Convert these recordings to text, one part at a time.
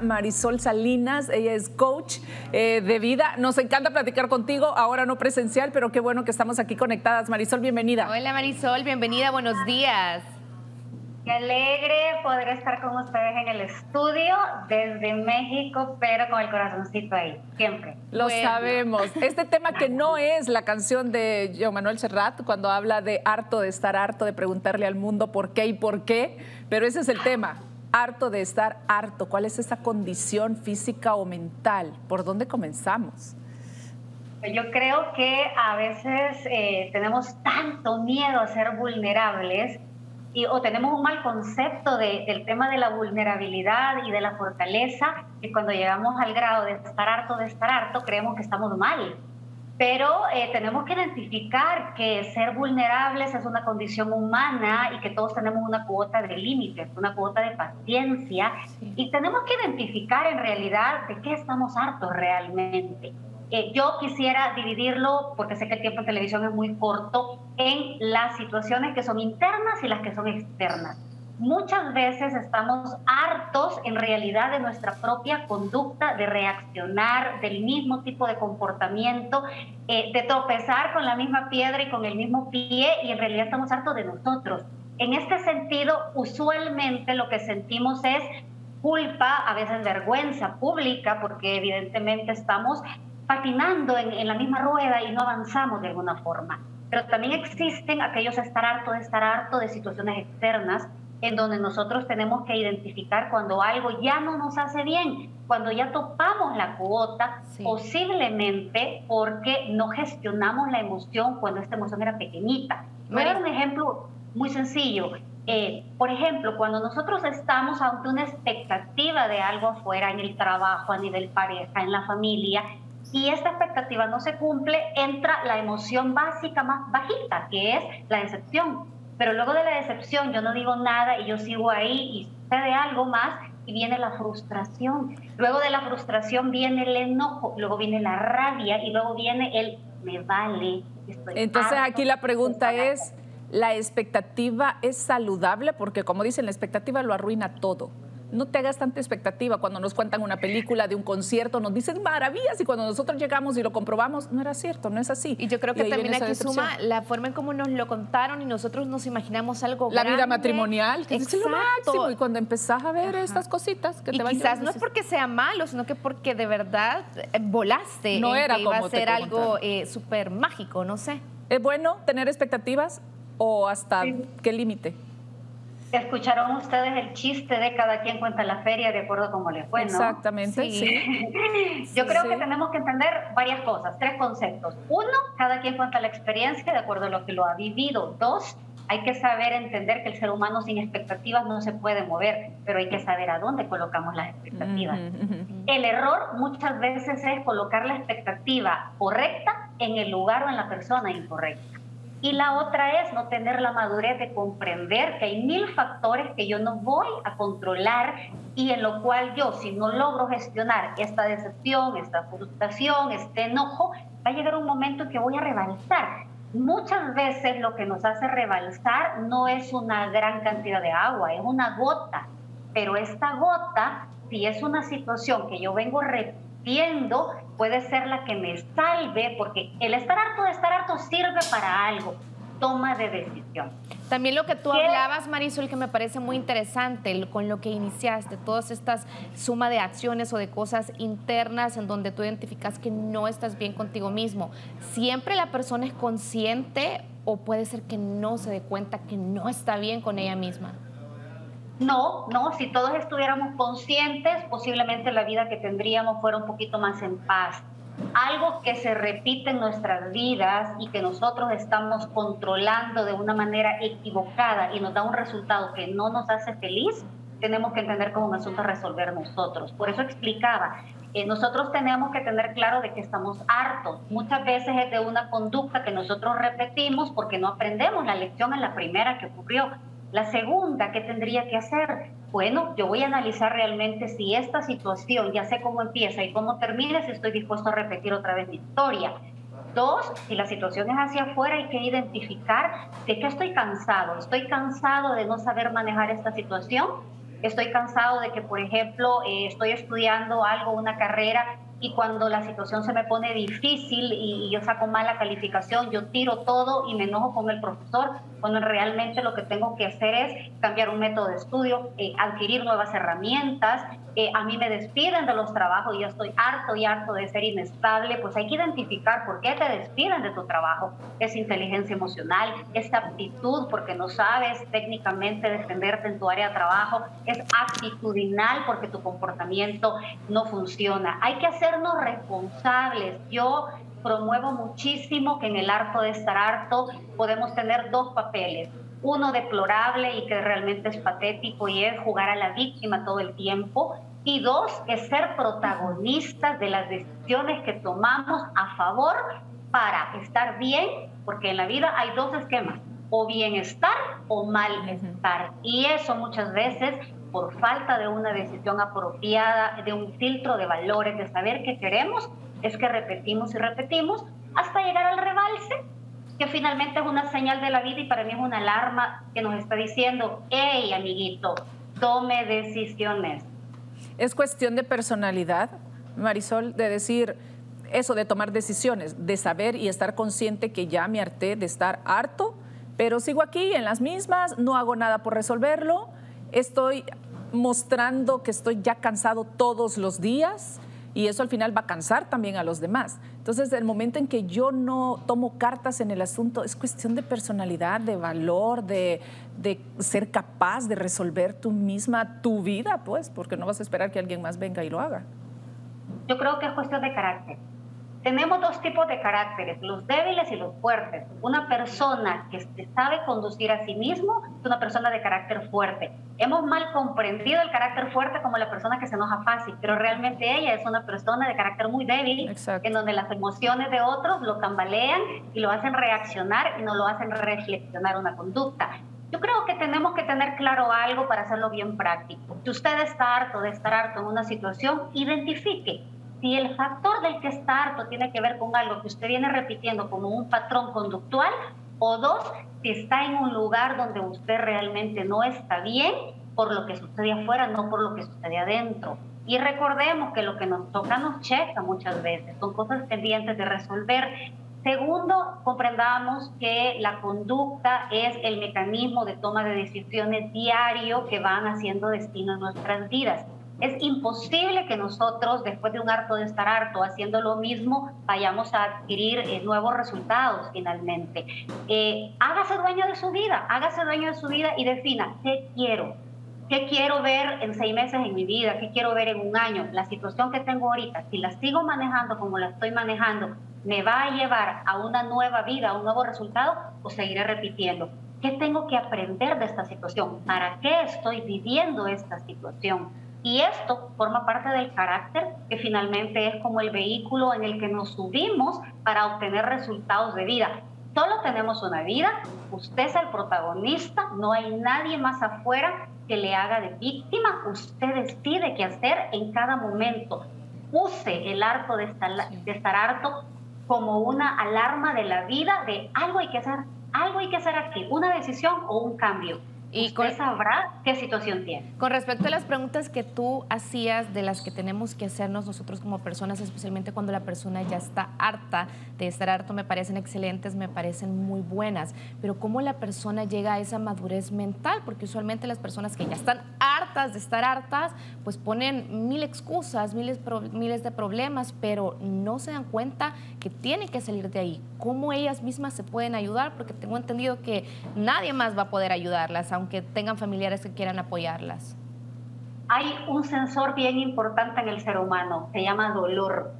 Marisol Salinas, ella es coach eh, de vida. Nos encanta platicar contigo, ahora no presencial, pero qué bueno que estamos aquí conectadas. Marisol, bienvenida. Hola Marisol, bienvenida, buenos días. Qué alegre poder estar con ustedes en el estudio desde México, pero con el corazoncito ahí, siempre. Lo sabemos. Este tema que no es la canción de Joe Manuel Serrat, cuando habla de harto de estar harto, de preguntarle al mundo por qué y por qué, pero ese es el tema harto de estar harto? ¿Cuál es esa condición física o mental? ¿Por dónde comenzamos? Yo creo que a veces eh, tenemos tanto miedo a ser vulnerables y, o tenemos un mal concepto del tema de la vulnerabilidad y de la fortaleza que cuando llegamos al grado de estar harto de estar harto creemos que estamos mal pero eh, tenemos que identificar que ser vulnerables es una condición humana y que todos tenemos una cuota de límites, una cuota de paciencia y tenemos que identificar en realidad de qué estamos hartos realmente. Eh, yo quisiera dividirlo, porque sé que el tiempo en televisión es muy corto, en las situaciones que son internas y las que son externas muchas veces estamos hartos en realidad de nuestra propia conducta, de reaccionar del mismo tipo de comportamiento, eh, de tropezar con la misma piedra y con el mismo pie y en realidad estamos hartos de nosotros. En este sentido, usualmente lo que sentimos es culpa, a veces vergüenza pública, porque evidentemente estamos patinando en, en la misma rueda y no avanzamos de alguna forma. Pero también existen aquellos estar harto de estar harto de situaciones externas en donde nosotros tenemos que identificar cuando algo ya no nos hace bien, cuando ya topamos la cuota, posiblemente porque no gestionamos la emoción cuando esta emoción era pequeñita. Voy a dar un ejemplo muy sencillo. Eh, por ejemplo, cuando nosotros estamos ante una expectativa de algo afuera, en el trabajo, a nivel pareja, en la familia, y esta expectativa no se cumple, entra la emoción básica más bajita, que es la decepción pero luego de la decepción yo no digo nada y yo sigo ahí y sucede algo más y viene la frustración. Luego de la frustración viene el enojo, luego viene la rabia y luego viene el me vale. Entonces aquí la pregunta es, ¿la expectativa es saludable? Porque como dicen, la expectativa lo arruina todo no te hagas tanta expectativa cuando nos cuentan una película de un concierto, nos dicen maravillas y cuando nosotros llegamos y lo comprobamos, no era cierto, no es así. Y yo creo que también aquí suma la forma en cómo nos lo contaron y nosotros nos imaginamos algo La vida matrimonial, que es lo máximo. Y cuando empezás a ver estas cositas que y te van quizás no es porque sea malo, sino que porque de verdad eh, volaste no era que iba a ser algo eh, súper mágico, no sé. ¿Es bueno tener expectativas o hasta qué límite? Escucharon ustedes el chiste de cada quien cuenta la feria de acuerdo a cómo le fue, ¿no? Exactamente, sí. Yo creo que tenemos que entender varias cosas, tres conceptos. Uno, cada quien cuenta la experiencia de acuerdo a lo que lo ha vivido. Dos, hay que saber entender que el ser humano sin expectativas no se puede mover, pero hay que saber a dónde colocamos las expectativas. El error muchas veces es colocar la expectativa correcta en el lugar o en la persona incorrecta. Y la otra es no tener la madurez de comprender que hay mil factores que yo no voy a controlar y en lo cual yo, si no logro gestionar esta decepción, esta frustración, este enojo, va a llegar un momento en que voy a rebalsar. Muchas veces lo que nos hace rebalsar no es una gran cantidad de agua, es una gota. Pero esta gota, si es una situación que yo vengo repitiendo, puede ser la que me salve, porque el estar harto de estar harto sirve para algo, toma de decisión. También lo que tú hablabas, Marisol, que me parece muy interesante, con lo que iniciaste, todas estas suma de acciones o de cosas internas en donde tú identificas que no estás bien contigo mismo. ¿Siempre la persona es consciente o puede ser que no se dé cuenta que no está bien con ella misma? No, no, si todos estuviéramos conscientes, posiblemente la vida que tendríamos fuera un poquito más en paz. Algo que se repite en nuestras vidas y que nosotros estamos controlando de una manera equivocada y nos da un resultado que no nos hace feliz, tenemos que entender como un asunto resolver nosotros. Por eso explicaba, eh, nosotros tenemos que tener claro de que estamos hartos. Muchas veces es de una conducta que nosotros repetimos porque no aprendemos la lección en la primera que ocurrió la segunda, ¿qué tendría que hacer? Bueno, yo voy a analizar realmente si esta situación, ya sé cómo empieza y cómo termina, si estoy dispuesto a repetir otra vez mi historia. Dos, si la situación es hacia afuera, hay que identificar de qué estoy cansado. Estoy cansado de no saber manejar esta situación. Estoy cansado de que, por ejemplo, eh, estoy estudiando algo, una carrera, y cuando la situación se me pone difícil y, yo saco mala calificación, yo tiro todo y me enojo con el profesor, cuando realmente lo que tengo que hacer es cambiar un método de estudio, eh, adquirir nuevas herramientas. Eh, a mí me despiden de los trabajos y yo estoy harto y harto de ser inestable, pues hay que identificar por qué te despiden de tu trabajo. Es inteligencia emocional, es aptitud porque no sabes técnicamente defenderte en tu área de trabajo, es actitudinal porque tu comportamiento no funciona. Hay que hacer responsables. Yo promuevo muchísimo que en el harto de estar harto podemos tener dos papeles. Uno deplorable y que realmente es patético y es jugar a la víctima todo el tiempo. Y dos, es ser protagonistas de las decisiones que tomamos a favor para estar bien, porque en la vida hay dos esquemas, o bienestar o malestar. Y eso muchas veces por falta de una decisión apropiada, de un filtro de valores, de saber qué queremos, es que repetimos y repetimos hasta llegar al rebalse, que finalmente es una señal de la vida y para mí es una alarma que nos está diciendo, hey amiguito, tome decisiones. Es cuestión de personalidad, Marisol, de decir eso, de tomar decisiones, de saber y estar consciente que ya me harté de estar harto, pero sigo aquí en las mismas, no hago nada por resolverlo, estoy mostrando que estoy ya cansado todos los días y eso al final va a cansar también a los demás. Entonces, el momento en que yo no tomo cartas en el asunto es cuestión de personalidad, de valor, de, de, ser capaz de resolver tú misma tu vida, pues, porque no vas a esperar que alguien más venga y lo haga. Yo creo que es cuestión de carácter. Tenemos dos tipos de caracteres, los débiles y los fuertes. Una persona que se sabe conducir a sí mismo es una persona de carácter fuerte. Hemos mal comprendido el carácter fuerte como la persona que se enoja fácil, pero realmente ella es una persona de carácter muy débil, en donde las emociones de otros lo tambalean y lo hacen reaccionar y no lo hacen reflexionar una conducta. Yo creo que tenemos que tener claro algo para hacerlo bien práctico. Si usted está harto de estar harto en una situación, identifique si el factor del que está harto tiene que ver con algo que usted viene repitiendo como un patrón conductual, o dos, si está en un lugar donde usted realmente no está bien por lo que sucede afuera, no por lo que sucede adentro. Y recordemos que lo que nos toca nos checa muchas veces, son cosas pendientes de resolver. Segundo, comprendamos que la conducta es el mecanismo de toma de decisiones diario que van haciendo destino en nuestras vidas. Es imposible que nosotros, después de un harto de estar harto, haciendo lo mismo, vayamos a adquirir eh, nuevos resultados finalmente. Eh, hágase dueño de su vida, hágase dueño de su vida y defina qué quiero. ¿Qué quiero ver en seis meses en mi vida? ¿Qué quiero ver en un año? La situación que tengo ahorita, si la sigo manejando como la estoy manejando, ¿me va a llevar a una nueva vida, a un nuevo resultado o seguiré repitiendo? ¿Qué tengo que aprender de esta situación? ¿Para qué estoy viviendo esta situación? Y esto forma parte del carácter que finalmente es como el vehículo en el que nos subimos para obtener resultados de vida. Solo tenemos una vida, usted es el protagonista, no hay nadie más afuera que le haga de víctima, usted decide qué hacer en cada momento. Use el harto de estar, de estar harto como una alarma de la vida de algo hay que hacer, algo hay que hacer aquí, una decisión o un cambio y con, sabrá qué situación tiene. Con respecto a las preguntas que tú hacías, de las que tenemos que hacernos nosotros como personas, especialmente cuando la persona ya está harta de estar harto, me parecen excelentes, me parecen muy buenas. Pero ¿cómo la persona llega a esa madurez mental? Porque usualmente las personas que ya están hartas de estar hartas, pues ponen mil excusas, miles, miles de problemas, pero no se dan cuenta que tienen que salir de ahí. ¿Cómo ellas mismas se pueden ayudar? Porque tengo entendido que nadie más va a poder ayudarlas aunque tengan familiares que quieran apoyarlas? Hay un sensor bien importante en el ser humano, se llama dolor.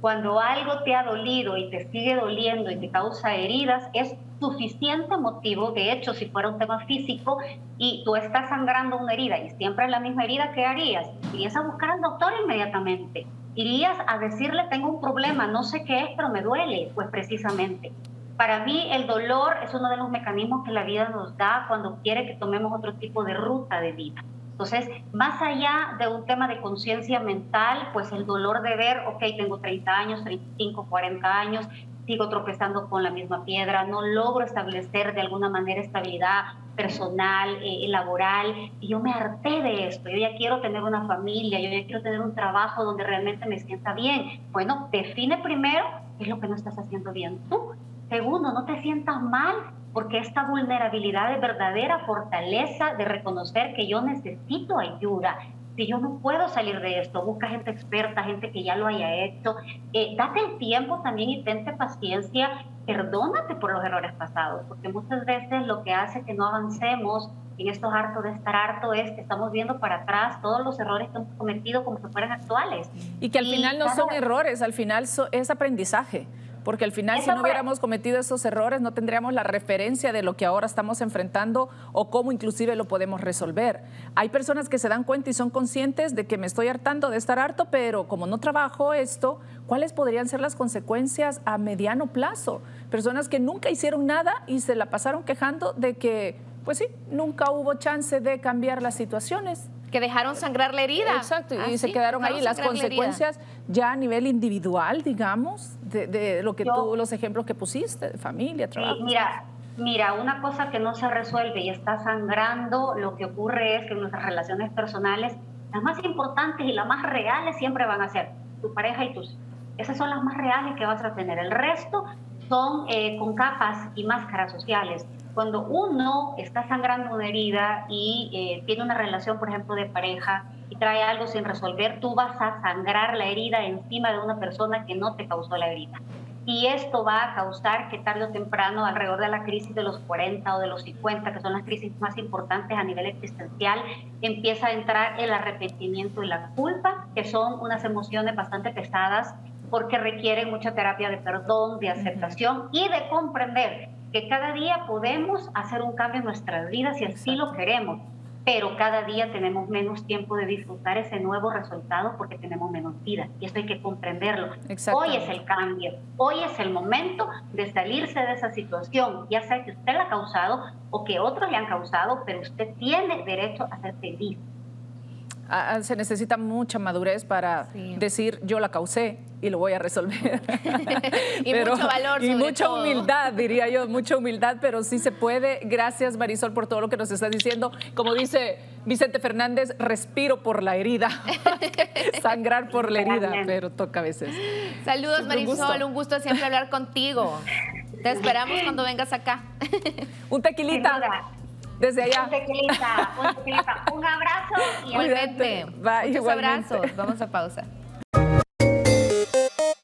Cuando algo te ha dolido y te sigue doliendo y te causa heridas, es suficiente motivo, de hecho, si fuera un tema físico y tú estás sangrando una herida y siempre es la misma herida, ¿qué harías? Irías a buscar al doctor inmediatamente. Irías a decirle, tengo un problema, no sé qué es, pero me duele. Pues precisamente, para mí el dolor es uno de los mecanismos que la vida nos da cuando quiere que tomemos otro tipo de ruta de vida. Entonces, más allá de un tema de conciencia mental, pues el dolor de ver, ok, tengo 30 años, 35, 40 años, sigo tropezando con la misma piedra, no logro establecer de alguna manera estabilidad personal, eh, laboral, y yo me harté de esto, yo ya quiero tener una familia, yo ya quiero tener un trabajo donde realmente me sienta bien. Bueno, define primero qué es lo que no estás haciendo bien tú. Segundo, no te sientas mal porque esta vulnerabilidad es verdadera fortaleza de reconocer que yo necesito ayuda, si yo no puedo salir de esto, busca gente experta, gente que ya lo haya hecho. Eh, date el tiempo también y tente paciencia, perdónate por los errores pasados, porque muchas veces lo que hace que no avancemos en estos hartos de estar harto es que estamos viendo para atrás todos los errores que hemos cometido como si fueran actuales. Y que al final no son errores, al final es aprendizaje porque al final si no hubiéramos cometido esos errores no tendríamos la referencia de lo que ahora estamos enfrentando o cómo inclusive lo podemos resolver. Hay personas que se dan cuenta y son conscientes de que me estoy hartando de estar harto, pero como no trabajo esto, ¿cuáles podrían ser las consecuencias a mediano plazo? Personas que nunca hicieron nada y se la pasaron quejando de que, pues sí, nunca hubo chance de cambiar las situaciones que dejaron sangrar la herida. Exacto, y ah, se quedaron ahí las consecuencias ya a nivel individual, digamos, de, lo que tú, los ejemplos que pusiste, de familia, trabajo. mira, mira, una cosa que no se resuelve y está sangrando, lo que ocurre es que nuestras relaciones personales, las más importantes y las más reales siempre van a ser tu pareja y tus Esas son las más reales que vas a tener. El resto son eh, con capas y máscaras sociales cuando uno está sangrando una herida y eh, tiene una relación, por ejemplo, de pareja y trae algo sin resolver, tú vas a sangrar la herida encima de una persona que no te causó la herida. Y esto va a causar que tarde o temprano, alrededor de la crisis de los 40 o de los 50, que son las crisis más importantes a nivel existencial, empieza a entrar el arrepentimiento y la culpa, que son unas emociones bastante pesadas porque requieren mucha terapia de perdón, de aceptación y de comprender que cada día podemos hacer un cambio en nuestras vidas si así lo queremos, pero cada día tenemos menos tiempo de disfrutar ese nuevo resultado porque tenemos menos vida y eso hay que comprenderlo. Hoy es el cambio, hoy es el momento de salirse de esa situación, ya sea que usted la ha causado o que otros le han causado, pero usted tiene derecho a ser feliz. Ah, ah, se necesita mucha madurez para decir yo la causé y lo voy a resolver. y mucho valor. y mucha humildad, diría yo, mucha humildad, pero sí se puede. Gracias Marisol por todo lo que nos estás diciendo. Como dice Vicente Fernández, respiro por la herida. Sangrar por la herida, pero toca a veces. Saludos Marisol, un gusto siempre hablar contigo. Te esperamos cuando vengas acá. un tequilita. Desde allá. Un abrazo y Igualmente. Muchos abrazos. Vamos a pausa.